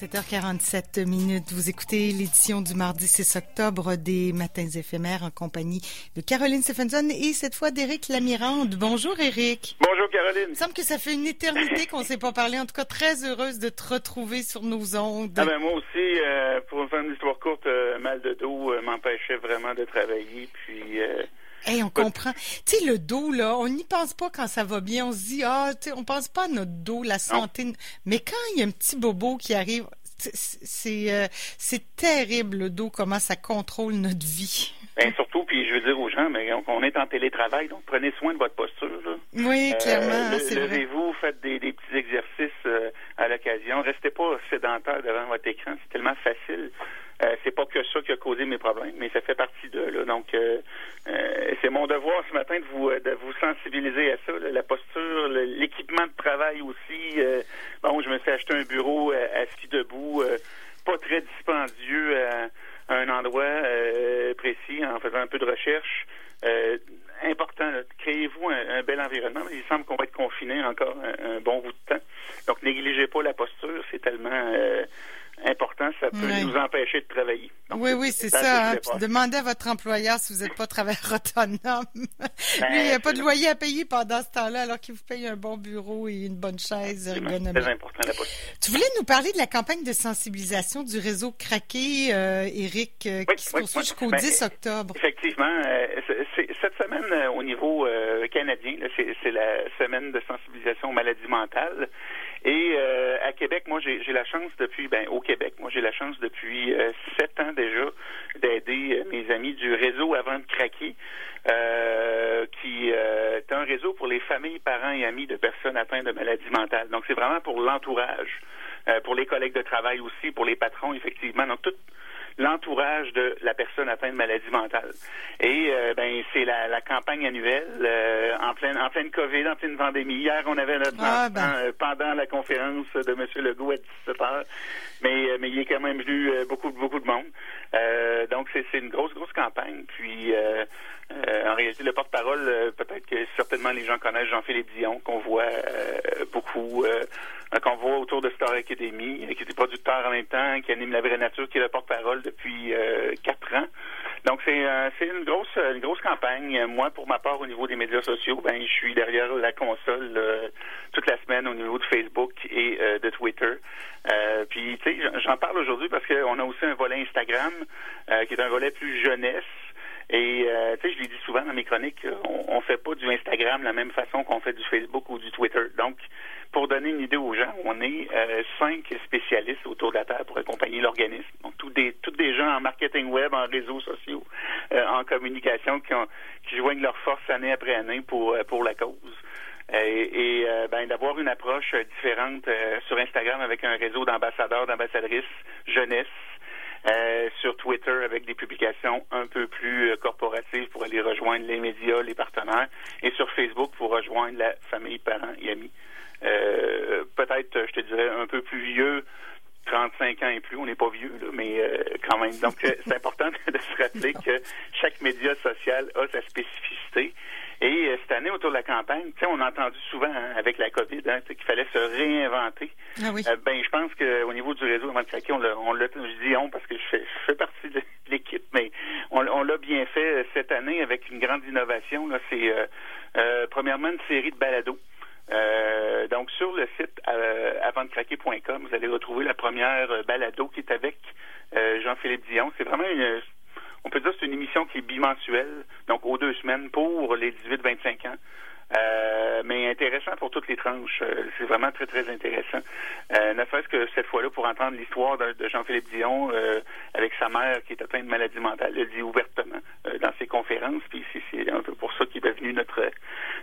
7h47 minutes. Vous écoutez l'édition du mardi 6 octobre des Matins éphémères en compagnie de Caroline Stephenson et cette fois d'Éric Lamirande. Bonjour Éric. Bonjour Caroline. Il semble que ça fait une éternité qu'on ne s'est pas parlé. En tout cas, très heureuse de te retrouver sur nos ondes. Ah ben moi aussi, euh, pour faire une histoire courte, euh, mal de dos euh, m'empêchait vraiment de travailler. Puis Hey, on comprend. Tu sais, le dos, là, on n'y pense pas quand ça va bien. On se dit, ah, tu sais, on pense pas à notre dos, la santé. Mais quand il y a un petit bobo qui arrive, c'est euh, c'est terrible, le dos, comment ça contrôle notre vie. Bien, surtout, puis je veux dire aux gens, mais on, est en télétravail, donc prenez soin de votre posture. Là. Oui, clairement, euh, c'est Levez-vous, faites des, des, petits exercices euh, à l'occasion. Restez pas sédentaire devant votre écran, c'est tellement facile. Euh, c'est pas que ça qui a causé mes problèmes, mais ça fait partie de là. Donc, euh, euh, c'est mon devoir ce matin de vous de vous sensibiliser à ça posture, l'équipement de travail aussi. bon, je me suis acheté un bureau assis debout, pas très dispendieux à, un endroit précis en faisant un peu de recherche. important, créez-vous un, bel environnement. Il semble qu'on va être confiné encore un, un, bon bout de temps. Donc, négligez pas la posture, c'est tellement important, ça peut nous empêcher de travailler. oui, oui, Hein. demandez à votre employeur si vous n'êtes pas travailleur autonome. Ben, Lui, il n'y a pas de loyer à payer pendant ce temps-là, alors qu'il vous paye un bon bureau et une bonne chaise ergonomique. C'est important, la Tu voulais nous parler de la campagne de sensibilisation du réseau Craqué, euh, Eric, euh, qui se poursuit jusqu'au 10 ben, octobre. Effectivement. Euh, cette semaine, euh, au niveau canadien, c'est la semaine de sensibilisation aux maladies mentales. Et euh, à Québec, moi, j'ai la chance depuis, ben, au Québec, moi, j'ai la chance depuis euh, sept ans déjà d'aider euh, mes amis du réseau Avant de craquer, qui est un réseau pour les familles, parents et amis de personnes atteintes de maladies mentales. Donc, c'est vraiment pour l'entourage, pour les collègues de travail aussi, pour les patrons, effectivement. Donc, tout, l'entourage de la personne atteinte de maladie mentale. Et euh, ben c'est la, la, campagne annuelle euh, en pleine en pleine COVID, en pleine pandémie. Hier, on avait notre ah, ben. euh, pendant la conférence de M. Legault à 17 h mais mais il est quand même venu beaucoup beaucoup de monde. donc c'est une grosse grosse campagne. Puis en réalité, le porte-parole, peut-être que certainement les gens connaissent Jean-Philippe Dion, qu'on voit beaucoup qu'on voit autour de Star Academy, qui est producteur en même temps, qui anime La Vraie Nature, qui est le porte-parole depuis euh, quatre ans. Donc c'est euh, c'est une grosse une grosse campagne. Moi, pour ma part, au niveau des médias sociaux, ben je suis derrière la console euh, toute la semaine au niveau de Facebook et de Twitter. puis tu sais, j'en parle aujourd'hui parce qu'on a aussi un volet Instagram qui est un volet plus jeunesse. Et tu sais, je l'ai dit souvent dans mes chroniques, on, on fait pas du Instagram de la même façon qu'on fait du Facebook ou du Twitter. Donc pour donner une idée aux gens, on est euh, cinq spécialistes autour de la table pour accompagner l'organisme. Donc, tous des, tous des gens en marketing web, en réseaux sociaux, euh, en communication qui, ont, qui joignent leurs forces année après année pour, euh, pour la cause. Et, ben, d'avoir une approche différente sur Instagram avec un réseau d'ambassadeurs, d'ambassadrices jeunesse, sur Twitter avec des publications un peu plus corporatives pour aller rejoindre les médias, les partenaires, et sur Facebook pour rejoindre la famille, parents et amis. Euh, peut-être, je te dirais, un peu plus vieux, 35 ans et plus, on n'est pas vieux, là, mais euh, quand même. Donc, euh, c'est important de se rappeler que chaque média social a sa spécificité. Et cette année, autour de la campagne, on a entendu souvent hein, avec la COVID hein, qu'il fallait se réinventer. Ah oui. ben, je pense qu'au niveau du réseau avant de craquer, on l'a, on l'a, je dis on parce que je fais, je fais partie de l'équipe, mais on, on, l'a bien fait cette année avec une grande innovation. Là, c'est premièrement une série de balados euh, donc, sur le site euh, avantcraquer.com, vous allez retrouver la première euh, balado qui est avec euh, Jean-Philippe Dion. C'est vraiment une, on peut dire c'est une émission qui est bimensuelle, donc aux deux semaines pour les 18-25 ans. Euh, mais intéressant pour toutes les tranches. Euh, c'est vraiment très, très intéressant. Euh, ne serait-ce que cette fois-là, pour entendre l'histoire de, Jean-Philippe Dion avec sa mère qui est atteinte de maladie mentale, le dit ouvertement dans ses conférences. Puis c'est un peu pour ça qu'il est devenu notre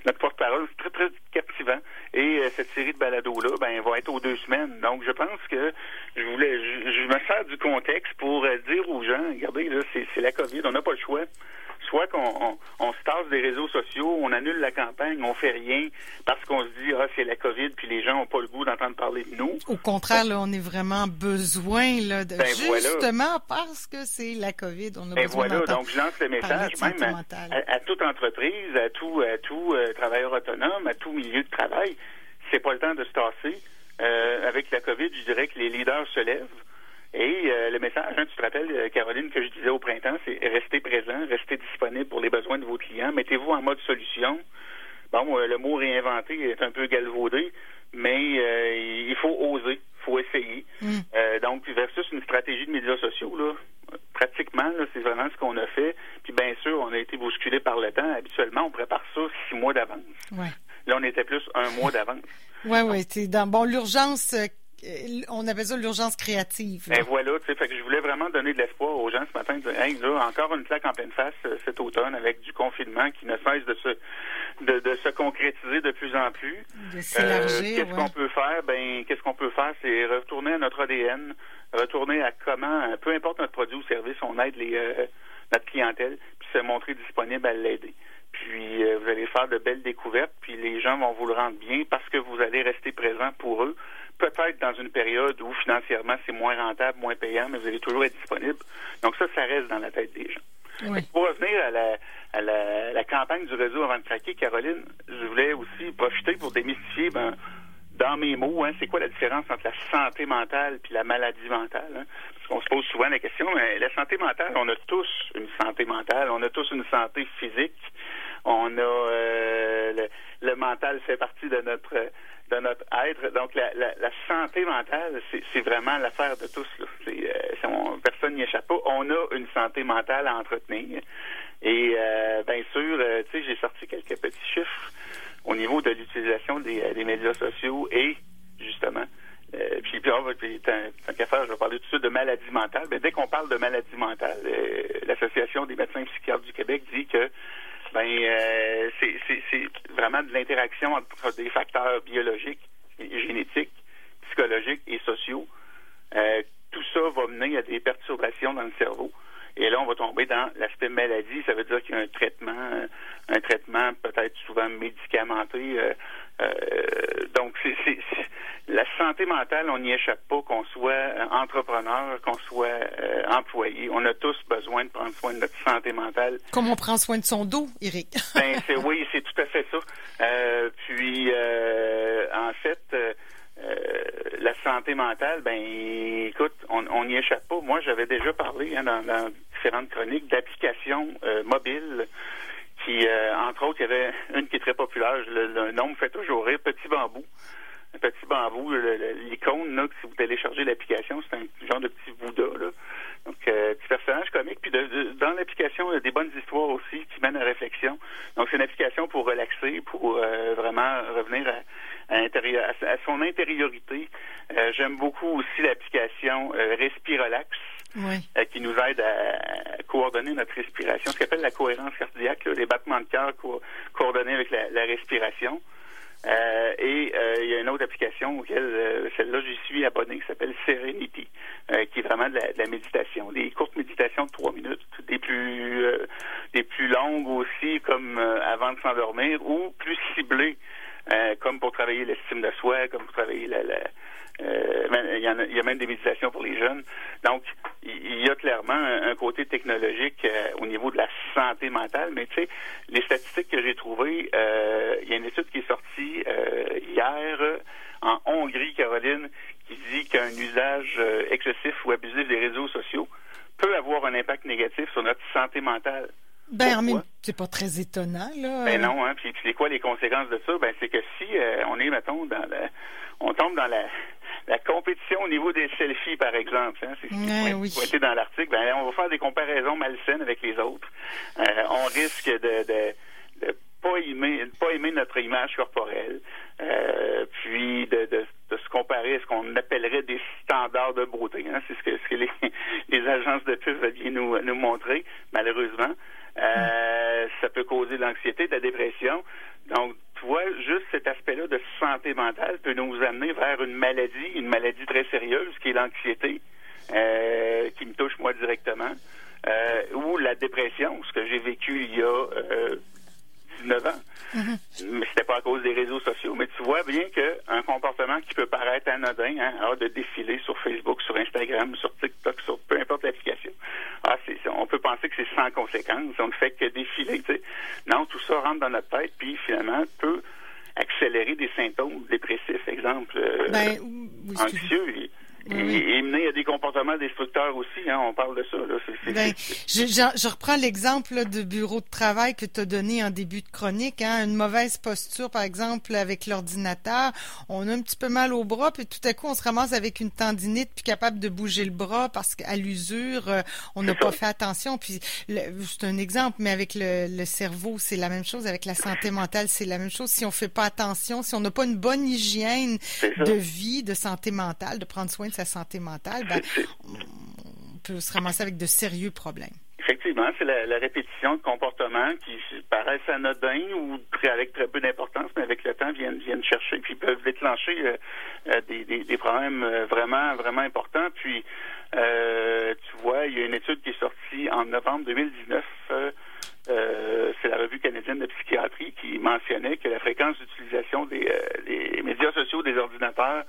notre porte-parole. C'est très, très captivant. Et cette série de balados-là, ben, va être aux deux semaines. Donc, je pense que je voulais, je, me sers du contexte pour dire aux gens, regardez, là, c'est la COVID, on n'a pas le choix soit qu'on on, se tasse des réseaux sociaux, on annule la campagne, on fait rien parce qu'on se dit ah c'est la COVID puis les gens n'ont pas le goût d'entendre parler de nous. Au contraire, là, on est vraiment besoin là, de ben, justement parce que c'est la COVID, on a ben besoin voilà, donc je lance le message même à, toute entreprise, à tout à tout euh, travailleur autonome, à tout milieu de travail, c'est pas le temps de se tasser Euh, avec la COVID, je dirais que les leaders se lèvent. Et euh, le message, hein, tu te rappelles, euh, Caroline, que je disais au printemps, c'est restez présent, restez disponible pour les besoins de vos clients, mettez-vous en mode solution. Bon, le mot réinventer est un peu galvaudé, mais il faut oser, il faut essayer. Mm. donc, versus une stratégie de médias sociaux, là, pratiquement, c'est vraiment ce qu'on a fait. Puis bien sûr, on a été bousculé par le temps. Habituellement, on prépare ça six mois d'avance. Là, on était plus un mois d'avance. Oui, oui. C'est dans bon l'urgence. Euh, on avait ça l'urgence créative. Ben voilà, tu sais, fait que je voulais vraiment donner de l'espoir aux gens ce matin. hey, là, encore une claque en pleine face euh, cet automne avec du confinement qui ne cesse de se de, se concrétiser de plus en plus. Euh, qu'est-ce qu'on peut faire? Ben, qu'est-ce qu'on peut faire, c'est retourner à notre ADN, retourner à comment, peu importe notre produit ou service, on aide les notre clientèle, puis se montrer disponible à l'aider. Puis euh, vous allez faire de belles découvertes, puis les gens vont vous le rendre bien parce que vous allez rester présent pour eux. Dans une période où financièrement c'est moins rentable, moins payant, mais vous allez toujours être disponible. Donc ça, ça reste dans la tête des gens. Pour revenir à la, à la, campagne du réseau avant de craquer, Caroline, je voulais aussi profiter pour démystifier, ben, dans mes mots, hein, c'est quoi la différence entre la santé mentale puis la maladie mentale? Hein? Parce qu'on se pose souvent la question, mais la santé mentale, on a tous une santé mentale, on a tous une santé physique, on a euh, le, mental fait partie de notre de notre être. Donc la, santé mentale, c'est vraiment l'affaire de tous. Euh, personne n'y échappe pas. On a une santé mentale à entretenir. Et euh, bien sûr, tu sais, j'ai sorti quelques petits chiffres au niveau de l'utilisation des, médias sociaux et justement. puis, puis, oh, tant, je vais parler tout de suite de maladie mentale. Mais dès qu'on parle de maladie mentale, l'Association des médecins psychiatres du Québec dit que ben euh, c'est vraiment de l'interaction entre des facteurs biologiques, génétiques, psychologiques et sociaux. Euh, tout ça va mener à des perturbations dans le cerveau. Et là, on va tomber dans l'aspect maladie. Ça veut dire qu'il y a un traitement, euh, un traitement peut-être souvent médicamenté. Euh, euh, donc, c'est la santé mentale, on n'y échappe pas, qu'on soit entrepreneur, qu'on soit employé. On a tous besoin de prendre soin de notre santé mentale. Comme on prend soin de son dos, Eric. ben, oui, c'est tout à fait ça. puis, en fait, euh, santé mentale, ben écoute, on n'y échappe pas. Moi, j'avais déjà parlé hein, dans, différentes chroniques d'applications euh, mobiles qui, euh, entre autres, il y avait une qui est très populaire, le, nom me fait toujours rire, Petit Bambou. Un petit bambou, l'icône, là, si vous téléchargez l'application, c'est un genre de petit Bouddha, là. Donc, petit personnage comique. Puis dans l'application, il y a des bonnes histoires aussi qui mènent à réflexion. Donc, c'est une application pour relaxer, pour vraiment revenir à, à, son intériorité. Euh, j'aime beaucoup aussi l'application euh, Respirelax. Euh, qui nous aide à, coordonner notre respiration, ce qu'on appelle la cohérence cardiaque, les battements de cœur coordonnés avec la, respiration. et il y a une autre application auquel celle-là j'y suis abonné qui s'appelle Serenity, qui est vraiment de la, de la, méditation, des courtes méditations de trois minutes, des plus des plus longues aussi comme avant de s'endormir ou plus ciblées euh, comme pour travailler l'estime de soi, comme pour travailler la, euh, il, y y a, même des méditations pour les jeunes. Donc, il y a clairement un, côté technologique euh, au niveau de la santé mentale. Mais tu sais, les statistiques que j'ai trouvées, il y a une étude qui est sortie hier en Hongrie, Caroline, qui dit qu'un usage excessif ou abusif des réseaux sociaux peut avoir un impact négatif sur notre santé mentale. Ben, mais c'est pas très étonnant, là. Ben non, hein. Puis, c'est quoi les conséquences de ça? Ben, c'est que si euh, on est, mettons, dans la, on tombe dans la, la compétition au niveau des selfies, par exemple, hein, c'est ce qui oui. pointé dans l'article, ben, on va faire des comparaisons malsaines avec les autres. Euh, on risque de, de, de pas aimer, pas aimer notre image corporelle, euh, puis de, de, de, se comparer à ce qu'on appellerait des standards de beauté. Hein. C'est ce que, ce que les, les agences de pub veulent nous, nous montrer, malheureusement. Euh, ça peut causer de l'anxiété, de la dépression. Donc, tu vois, juste cet aspect-là de santé mentale peut nous amener vers une maladie, une maladie très sérieuse qui est l'anxiété, euh, qui me touche moi directement, euh, ou la dépression, ce que j'ai vécu il y a 19 ans. Mm-hmm. Mais c'était pas à cause des réseaux sociaux. Mais tu vois bien qu'un comportement qui peut paraître anodin, hein, de défiler sur Facebook, sur Instagram, sur TikTok, sur peu importe l'application, ah, on peut penser que c'est sans conséquence, on ne fait que défiler. Non, tout ça rentre dans notre tête, puis finalement peut accélérer des symptômes dépressifs, exemple. Euh, ben, anxieux. Et, et, mener à des comportements destructeurs aussi. Hein, on parle de ça. Là. Ben, je, je, reprends l'exemple de bureau de travail que tu as donné en début de chronique. Hein, une mauvaise posture, par exemple, avec l'ordinateur. On a un petit peu mal au bras, puis tout à coup, on se ramasse avec une tendinite, puis capable de bouger le bras parce qu'à l'usure, euh, on n'a pas fait attention. Puis c'est un exemple, mais avec le, le cerveau, c'est la même chose. Avec la santé mentale, c'est la même chose. Si on fait pas attention, si on n'a pas une bonne hygiène de vie, de santé mentale, de prendre soin de sa santé mentale, ben, on peut se ramasser avec de sérieux problèmes. Effectivement, c'est la, répétition de comportements qui paraissent anodins ou avec très peu d'importance, mais avec le temps viennent, viennent chercher puis peuvent déclencher euh, euh, des, problèmes euh, vraiment vraiment importants. Puis tu vois, il y a une étude qui est sortie en novembre 2019. c'est la revue canadienne de psychiatrie qui mentionnait que la fréquence d'utilisation des, des médias sociaux, des ordinateurs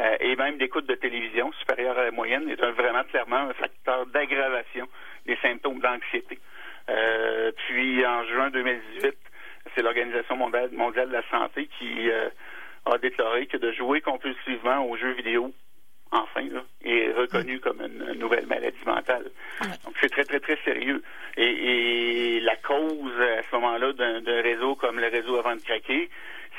euh, et même d'écoute de télévision supérieure à la moyenne est un, vraiment clairement un facteur d'aggravation des symptômes d'anxiété. Euh, puis en juin 2018, c'est l'Organisation mondiale, de la santé qui euh, a déclaré que de jouer compulsivement aux jeux vidéo, enfin, est reconnu comme une, nouvelle maladie mentale. Donc c'est très, très, très sérieux. Et, et la cause à ce moment-là d'un réseau comme le réseau avant de craquer,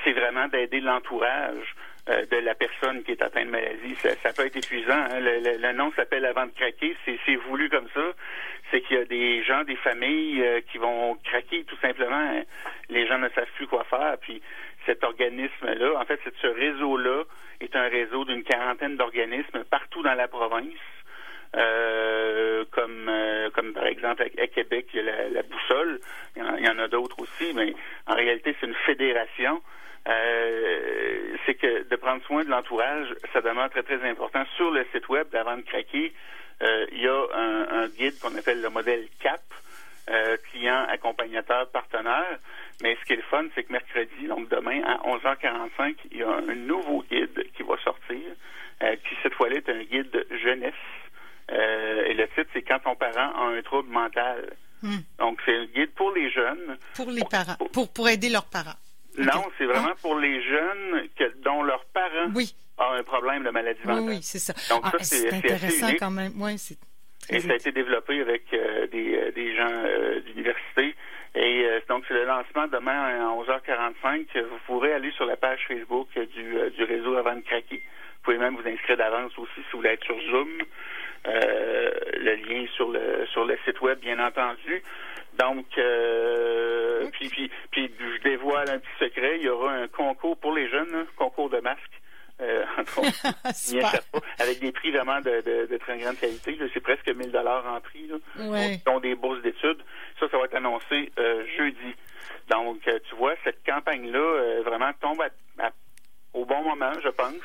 c'est vraiment d'aider l'entourage de la personne qui est atteinte de maladie. Ça, peut être épuisant. Hein. Le, nom s'appelle Avant de craquer. C'est voulu comme ça. C'est qu'il y a des gens, des familles euh, qui vont craquer tout simplement. Les gens ne savent plus quoi faire. Puis cet organisme-là, en fait, ce réseau-là est un réseau d'une quarantaine d'organismes partout dans la province. Euh, comme comme par exemple à, Québec, il y a la, boussole, il y en a d'autres aussi, mais en réalité c'est une fédération euh, c'est que de prendre soin de l'entourage, ça demeure très, très important. Sur le site web d'Avant de craquer, euh, il y a un, guide qu'on appelle le modèle CAP, euh, client, accompagnateur, partenaire. Mais ce qui est le fun, c'est que mercredi, donc demain, à 11h45, il y a un nouveau guide qui va sortir, qui cette fois-là est un guide jeunesse. et le titre, c'est Quand ton parent a un trouble mental. Hmm. Donc, c'est un guide pour les jeunes. Pour les parents, pour, pour aider leurs parents. Non, c'est vraiment ah. pour les jeunes que, dont leurs parents ont un problème de maladie mentale. Oui, c'est ça. Donc, ça, ah, c'est intéressant quand même. Oui, c'est et ça a été développé avec euh, des, euh, des, gens euh, d'université. Et donc, c'est le lancement demain à 11h45. Vous pourrez aller sur la page Facebook du, du réseau avant de craquer. Vous pouvez même vous inscrire d'avance aussi si vous voulez être sur Zoom. le lien sur le sur le site web, bien entendu. Donc, euh, puis, puis, puis, je dévoile un petit secret, il y aura un concours pour les jeunes, un concours de masques. Euh, avec des prix vraiment de, de, très grande qualité. C'est presque 1000 dollars en prix. Là, dont des bourses d'études. Ça, ça va être annoncé euh, jeudi. Donc, euh, tu vois, cette campagne-là euh, vraiment tombe au bon moment, je pense.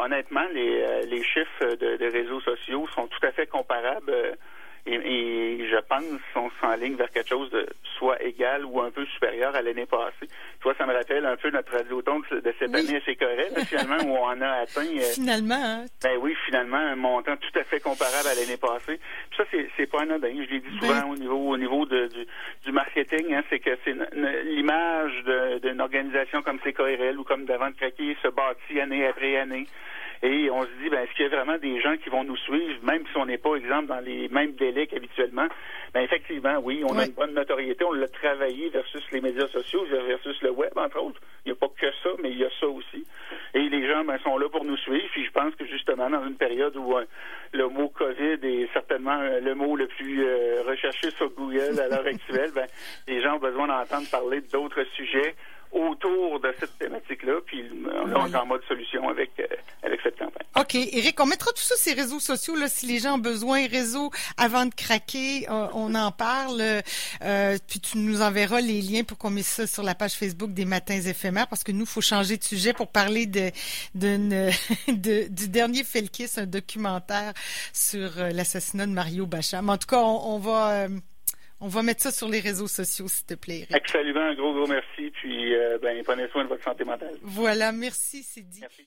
honnêtement, les, les chiffres de, de, réseaux sociaux sont tout à fait comparables et, je pense qu'on s'enligne vers quelque chose de soit égal ou un peu supérieur à l'année passée. Tu vois, ça me rappelle un peu notre radioton de cette année assez correct, finalement, où on a atteint... Euh, finalement, hein? Ben oui, finalement, un montant tout à fait comparable à l'année passée. Puis ça, c'est, c'est pas anodin. Je l'ai dit souvent ben au niveau au niveau de, du, du marketing, hein, c'est que c'est l'image d'une organisation comme CKRL ou comme Davant de Craquer se bâtit année après année. Et on se dit, ben, est-ce qu'il y a vraiment des gens qui vont nous suivre, même si on n'est pas, exemple, dans les mêmes délais qu'habituellement? Ben, effectivement, oui, on a une bonne notoriété, on l'a travaillé versus les médias sociaux, versus le web, entre autres. Il n'y a pas que ça, mais il y a ça aussi. Et les gens ben, sont là pour nous suivre. Puis je pense que justement, dans une période où euh, le mot COVID est certainement euh, le mot le plus euh, recherché sur Google à l'heure actuelle, ben, les gens ont besoin d'entendre parler d'autres sujets autour de cette thématique-là, puis on est en mode solution avec, euh, avec cette campagne. OK. Eric, on mettra tout ça sur les réseaux sociaux, là, si les gens ont besoin. Réseau, avant de craquer, euh, on en parle. Euh, puis tu nous enverras les liens pour qu'on mette ça sur la page Facebook des Matins éphémères, parce que nous, il faut changer de sujet pour parler de, de, du dernier Felkis, un documentaire sur l'assassinat de Mario Bacham. En tout cas, on, on va... On va mettre ça sur les réseaux sociaux, s'il te plaît. Absolument, un gros, gros merci. Puis, euh, ben, prenez soin de votre santé mentale. Voilà, merci, c'est dit. Merci.